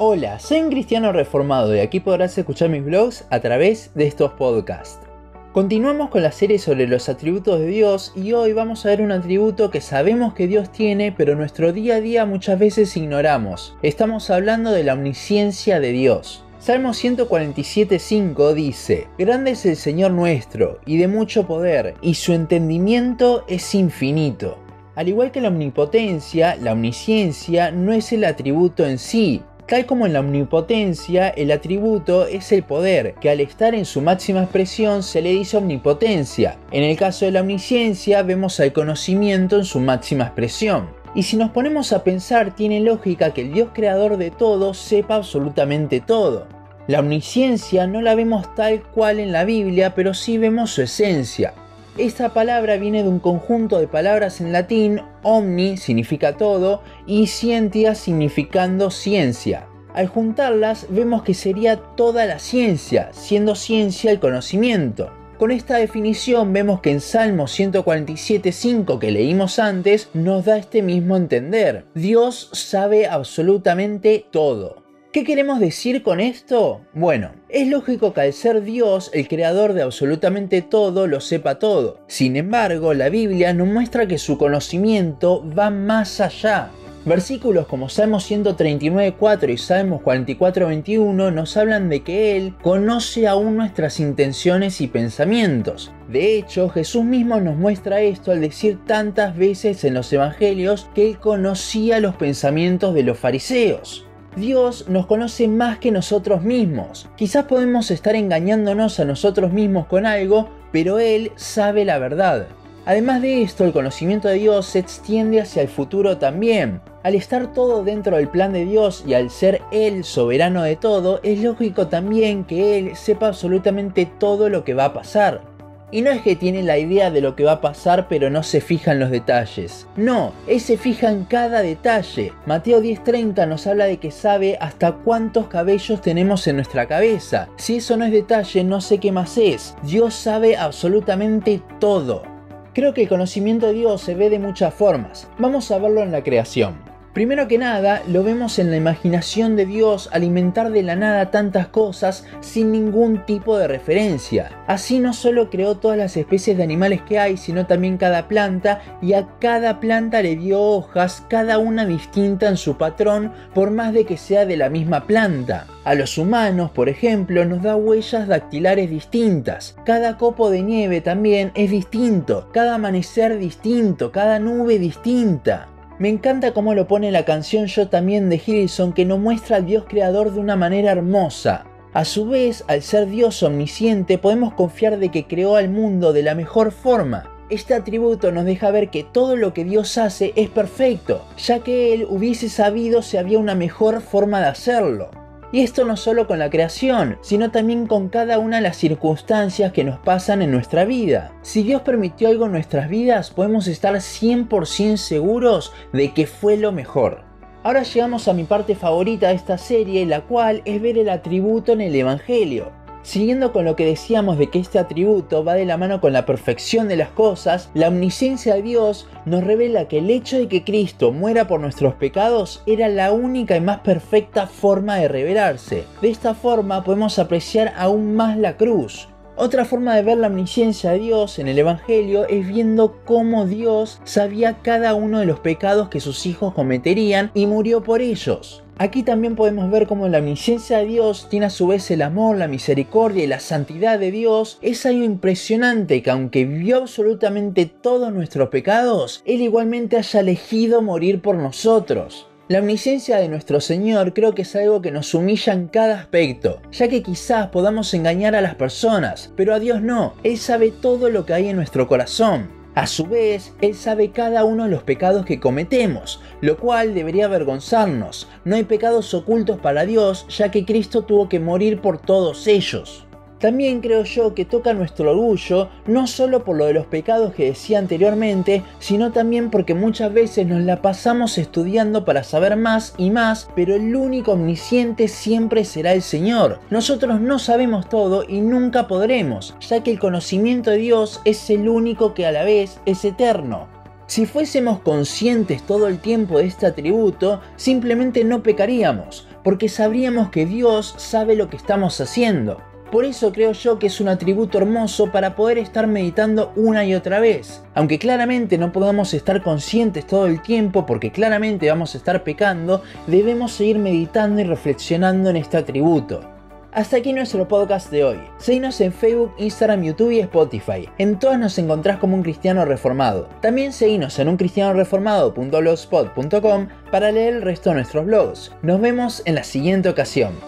Hola, soy un cristiano reformado y aquí podrás escuchar mis blogs a través de estos podcasts. Continuamos con la serie sobre los atributos de Dios y hoy vamos a ver un atributo que sabemos que Dios tiene pero nuestro día a día muchas veces ignoramos. Estamos hablando de la omnisciencia de Dios. Salmo 147.5 dice, Grande es el Señor nuestro, y de mucho poder, y su entendimiento es infinito. Al igual que la omnipotencia, la omnisciencia no es el atributo en sí, Tal como en la omnipotencia, el atributo es el poder, que al estar en su máxima expresión se le dice omnipotencia. En el caso de la omnisciencia vemos al conocimiento en su máxima expresión. Y si nos ponemos a pensar, tiene lógica que el Dios creador de todo sepa absolutamente todo. La omnisciencia no la vemos tal cual en la Biblia, pero sí vemos su esencia. Esta palabra viene de un conjunto de palabras en latín, omni significa todo y scientia significando ciencia. Al juntarlas vemos que sería toda la ciencia, siendo ciencia el conocimiento. Con esta definición vemos que en Salmo 147.5 que leímos antes nos da este mismo entender. Dios sabe absolutamente todo. ¿Qué queremos decir con esto? Bueno, es lógico que al ser Dios, el creador de absolutamente todo, lo sepa todo. Sin embargo, la Biblia nos muestra que su conocimiento va más allá. Versículos como Salmos 139.4 y Salmos 44.21 nos hablan de que Él conoce aún nuestras intenciones y pensamientos. De hecho, Jesús mismo nos muestra esto al decir tantas veces en los Evangelios que Él conocía los pensamientos de los fariseos. Dios nos conoce más que nosotros mismos. Quizás podemos estar engañándonos a nosotros mismos con algo, pero Él sabe la verdad. Además de esto, el conocimiento de Dios se extiende hacia el futuro también. Al estar todo dentro del plan de Dios y al ser Él soberano de todo, es lógico también que Él sepa absolutamente todo lo que va a pasar. Y no es que tiene la idea de lo que va a pasar pero no se fija en los detalles. No, él se fija en cada detalle. Mateo 10:30 nos habla de que sabe hasta cuántos cabellos tenemos en nuestra cabeza. Si eso no es detalle, no sé qué más es. Dios sabe absolutamente todo. Creo que el conocimiento de Dios se ve de muchas formas. Vamos a verlo en la creación. Primero que nada, lo vemos en la imaginación de Dios alimentar de la nada tantas cosas sin ningún tipo de referencia. Así no solo creó todas las especies de animales que hay, sino también cada planta y a cada planta le dio hojas, cada una distinta en su patrón, por más de que sea de la misma planta. A los humanos, por ejemplo, nos da huellas dactilares distintas. Cada copo de nieve también es distinto, cada amanecer distinto, cada nube distinta. Me encanta cómo lo pone la canción Yo también de Hilson que nos muestra al Dios creador de una manera hermosa. A su vez, al ser Dios omnisciente, podemos confiar de que creó al mundo de la mejor forma. Este atributo nos deja ver que todo lo que Dios hace es perfecto, ya que Él hubiese sabido si había una mejor forma de hacerlo. Y esto no solo con la creación, sino también con cada una de las circunstancias que nos pasan en nuestra vida. Si Dios permitió algo en nuestras vidas, podemos estar 100% seguros de que fue lo mejor. Ahora llegamos a mi parte favorita de esta serie, la cual es ver el atributo en el Evangelio. Siguiendo con lo que decíamos de que este atributo va de la mano con la perfección de las cosas, la omnisciencia de Dios nos revela que el hecho de que Cristo muera por nuestros pecados era la única y más perfecta forma de revelarse. De esta forma podemos apreciar aún más la cruz. Otra forma de ver la omnisciencia de Dios en el Evangelio es viendo cómo Dios sabía cada uno de los pecados que sus hijos cometerían y murió por ellos. Aquí también podemos ver cómo la omnisciencia de Dios tiene a su vez el amor, la misericordia y la santidad de Dios. Es algo impresionante que aunque vio absolutamente todos nuestros pecados, Él igualmente haya elegido morir por nosotros. La omnisciencia de nuestro Señor creo que es algo que nos humilla en cada aspecto, ya que quizás podamos engañar a las personas, pero a Dios no, Él sabe todo lo que hay en nuestro corazón. A su vez, Él sabe cada uno de los pecados que cometemos, lo cual debería avergonzarnos. No hay pecados ocultos para Dios, ya que Cristo tuvo que morir por todos ellos. También creo yo que toca nuestro orgullo, no solo por lo de los pecados que decía anteriormente, sino también porque muchas veces nos la pasamos estudiando para saber más y más, pero el único omnisciente siempre será el Señor. Nosotros no sabemos todo y nunca podremos, ya que el conocimiento de Dios es el único que a la vez es eterno. Si fuésemos conscientes todo el tiempo de este atributo, simplemente no pecaríamos, porque sabríamos que Dios sabe lo que estamos haciendo. Por eso creo yo que es un atributo hermoso para poder estar meditando una y otra vez. Aunque claramente no podamos estar conscientes todo el tiempo porque claramente vamos a estar pecando, debemos seguir meditando y reflexionando en este atributo. Hasta aquí nuestro podcast de hoy. Seguinos en Facebook, Instagram, YouTube y Spotify. En todas nos encontrás como un cristiano reformado. También seguinos en uncristianoreformado.blogspot.com para leer el resto de nuestros blogs. Nos vemos en la siguiente ocasión.